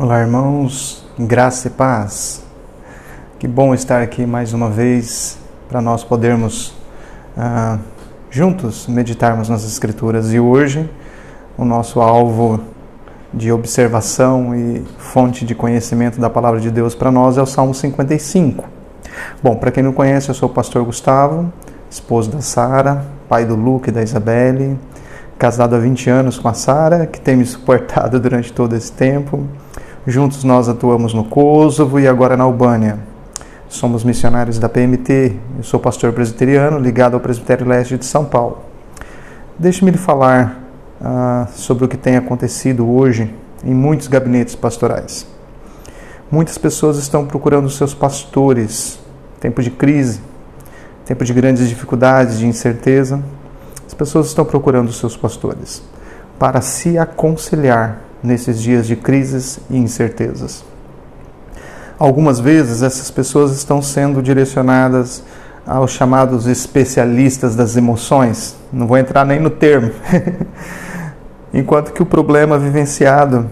Olá, irmãos, graça e paz. Que bom estar aqui mais uma vez para nós podermos uh, juntos meditarmos nas Escrituras. E hoje, o nosso alvo de observação e fonte de conhecimento da palavra de Deus para nós é o Salmo 55. Bom, para quem não conhece, eu sou o pastor Gustavo, esposo da Sara, pai do Luke e da Isabelle, casado há 20 anos com a Sara, que tem me suportado durante todo esse tempo. Juntos nós atuamos no Kosovo e agora na Albânia. Somos missionários da PMT. Eu sou pastor presbiteriano ligado ao Presbitério Leste de São Paulo. Deixe-me lhe falar ah, sobre o que tem acontecido hoje em muitos gabinetes pastorais. Muitas pessoas estão procurando seus pastores. Tempo de crise, tempo de grandes dificuldades, de incerteza. As pessoas estão procurando seus pastores para se aconselhar nesses dias de crises e incertezas. Algumas vezes essas pessoas estão sendo direcionadas aos chamados especialistas das emoções, não vou entrar nem no termo, enquanto que o problema vivenciado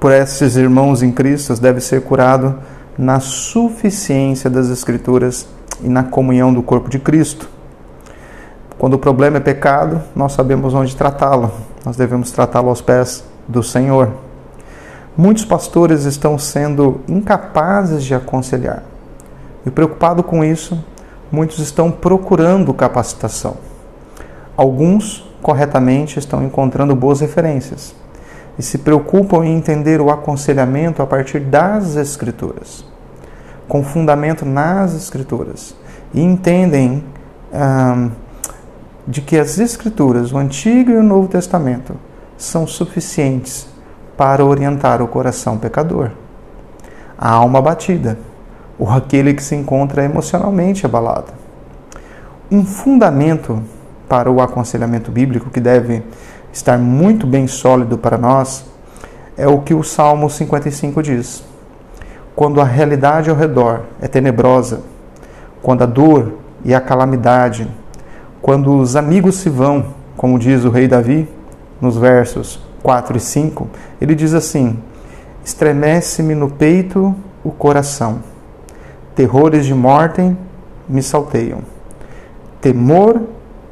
por esses irmãos em Cristo deve ser curado na suficiência das Escrituras e na comunhão do corpo de Cristo. Quando o problema é pecado, nós sabemos onde tratá-lo, nós devemos tratá-lo aos pés do Senhor. Muitos pastores estão sendo incapazes de aconselhar. E preocupado com isso, muitos estão procurando capacitação. Alguns, corretamente, estão encontrando boas referências e se preocupam em entender o aconselhamento a partir das Escrituras, com fundamento nas Escrituras, e entendem ah, de que as Escrituras, o Antigo e o Novo Testamento, são suficientes para orientar o coração pecador. A alma batida, ou aquele que se encontra emocionalmente abalado. Um fundamento para o aconselhamento bíblico que deve estar muito bem sólido para nós é o que o Salmo 55 diz. Quando a realidade ao redor é tenebrosa, quando a dor e a calamidade, quando os amigos se vão, como diz o rei Davi, nos versos 4 e 5, ele diz assim: Estremece-me no peito o coração, terrores de morte me salteiam, temor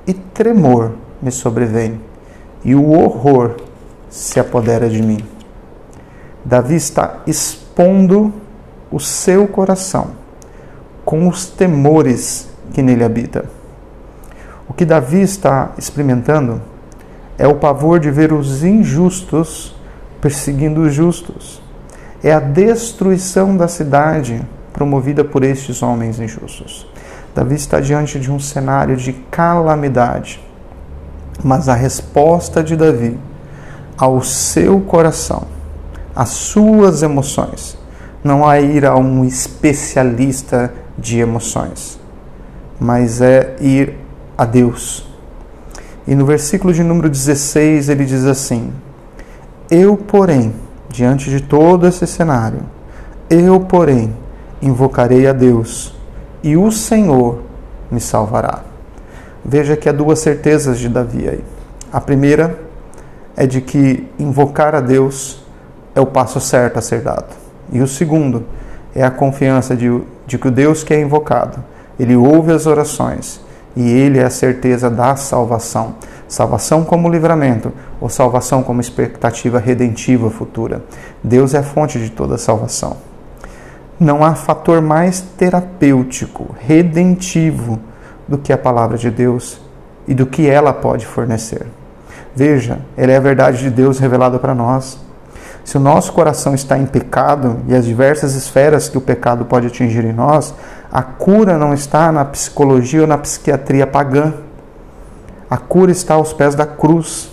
e tremor me sobrevêm, e o horror se apodera de mim. Davi está expondo o seu coração com os temores que nele habita. O que Davi está experimentando é o pavor de ver os injustos perseguindo os justos. É a destruição da cidade promovida por estes homens injustos. Davi está diante de um cenário de calamidade, mas a resposta de Davi ao seu coração, às suas emoções, não é ir a um especialista de emoções, mas é ir a Deus e no versículo de número 16 ele diz assim: Eu, porém, diante de todo esse cenário, eu, porém, invocarei a Deus e o Senhor me salvará. Veja que há duas certezas de Davi aí. A primeira é de que invocar a Deus é o passo certo a ser dado. E o segundo é a confiança de, de que o Deus que é invocado, ele ouve as orações e ele é a certeza da salvação. Salvação como livramento ou salvação como expectativa redentiva futura. Deus é a fonte de toda salvação. Não há fator mais terapêutico, redentivo do que a palavra de Deus e do que ela pode fornecer. Veja, ela é a verdade de Deus revelada para nós. Se o nosso coração está em pecado e as diversas esferas que o pecado pode atingir em nós, a cura não está na psicologia ou na psiquiatria pagã. A cura está aos pés da cruz.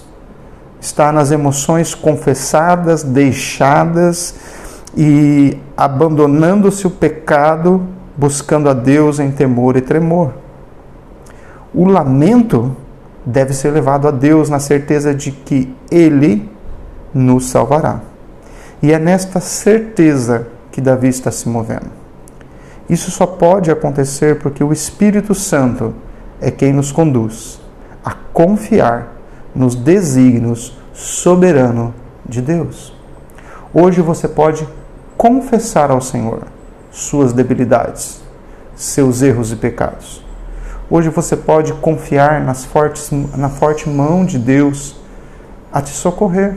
Está nas emoções confessadas, deixadas e abandonando-se o pecado, buscando a Deus em temor e tremor. O lamento deve ser levado a Deus na certeza de que Ele nos salvará. E é nesta certeza que Davi está se movendo. Isso só pode acontecer porque o Espírito Santo é quem nos conduz a confiar nos desígnios soberano de Deus. Hoje você pode confessar ao Senhor suas debilidades, seus erros e pecados. Hoje você pode confiar nas fortes, na forte mão de Deus a te socorrer.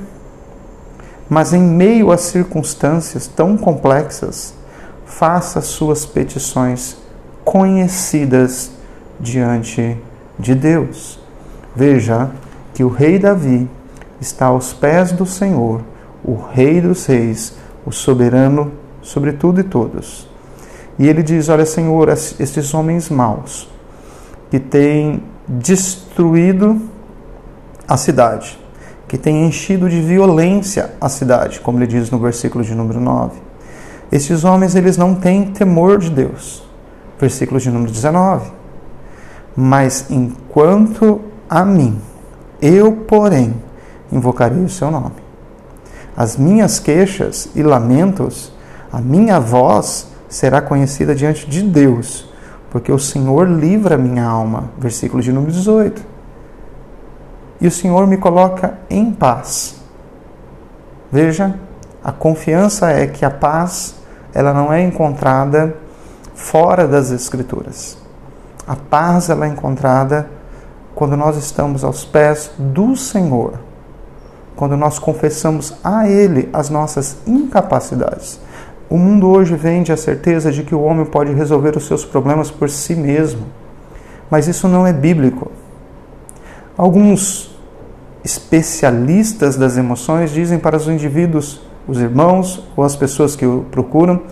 Mas em meio a circunstâncias tão complexas, faça suas petições conhecidas diante de Deus. Veja que o rei Davi está aos pés do Senhor, o rei dos reis, o soberano sobre tudo e todos. E ele diz: Olha, Senhor, estes homens maus que têm destruído a cidade, que têm enchido de violência a cidade, como ele diz no versículo de número 9. Estes homens eles não têm temor de Deus. Versículo de número 19. Mas enquanto a mim, eu, porém, invocarei o seu nome. As minhas queixas e lamentos, a minha voz será conhecida diante de Deus, porque o Senhor livra minha alma. Versículo de número 18. E o Senhor me coloca em paz. Veja, a confiança é que a paz ela não é encontrada fora das escrituras. A paz ela é encontrada quando nós estamos aos pés do Senhor. Quando nós confessamos a ele as nossas incapacidades. O mundo hoje vende a certeza de que o homem pode resolver os seus problemas por si mesmo. Mas isso não é bíblico. Alguns especialistas das emoções dizem para os indivíduos, os irmãos ou as pessoas que o procuram,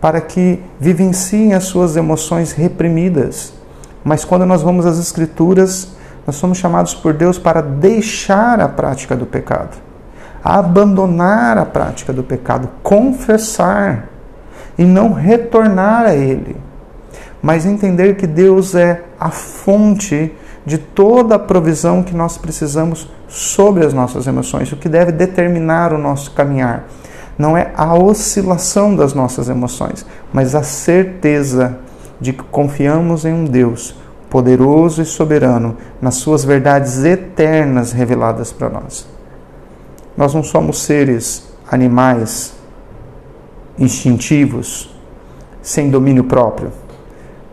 para que vivenciem as suas emoções reprimidas. Mas quando nós vamos às Escrituras, nós somos chamados por Deus para deixar a prática do pecado abandonar a prática do pecado, confessar e não retornar a ele, mas entender que Deus é a fonte de toda a provisão que nós precisamos sobre as nossas emoções, o que deve determinar o nosso caminhar. Não é a oscilação das nossas emoções, mas a certeza de que confiamos em um Deus poderoso e soberano nas suas verdades eternas reveladas para nós. Nós não somos seres animais instintivos, sem domínio próprio,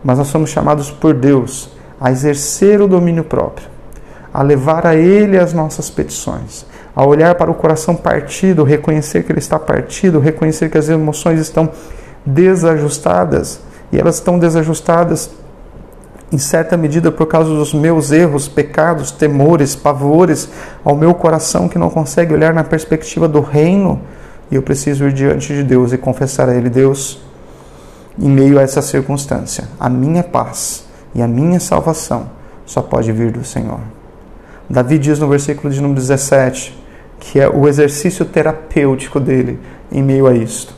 mas nós somos chamados por Deus a exercer o domínio próprio, a levar a Ele as nossas petições, a olhar para o coração partido, reconhecer que ele está partido, reconhecer que as emoções estão desajustadas e elas estão desajustadas em certa medida por causa dos meus erros, pecados, temores, pavores ao meu coração que não consegue olhar na perspectiva do reino, e eu preciso ir diante de Deus e confessar a Ele, Deus, em meio a essa circunstância, a minha paz e a minha salvação só pode vir do Senhor. Davi diz no versículo de número 17 que é o exercício terapêutico dele em meio a isto.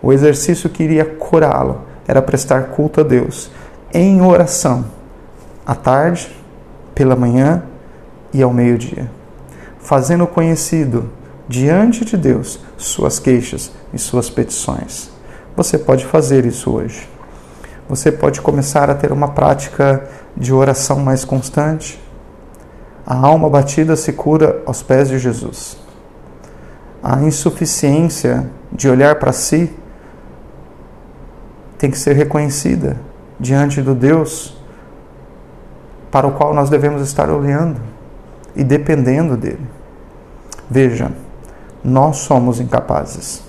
O exercício que iria curá-lo era prestar culto a Deus em oração, à tarde, pela manhã e ao meio-dia, fazendo conhecido diante de Deus suas queixas e suas petições. Você pode fazer isso hoje. Você pode começar a ter uma prática de oração mais constante. A alma batida se cura aos pés de Jesus. A insuficiência de olhar para si tem que ser reconhecida diante do Deus para o qual nós devemos estar olhando e dependendo dele. Veja, nós somos incapazes.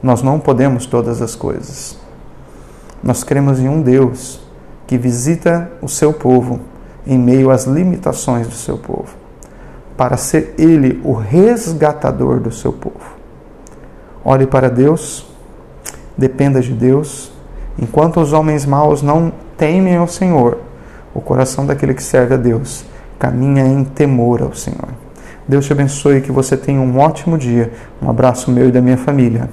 Nós não podemos todas as coisas. Nós cremos em um Deus que visita o seu povo em meio às limitações do seu povo, para ser ele o resgatador do seu povo. Olhe para Deus, dependa de Deus Enquanto os homens maus não temem ao Senhor, o coração daquele que serve a Deus caminha em temor ao Senhor. Deus te abençoe e que você tenha um ótimo dia. Um abraço meu e da minha família.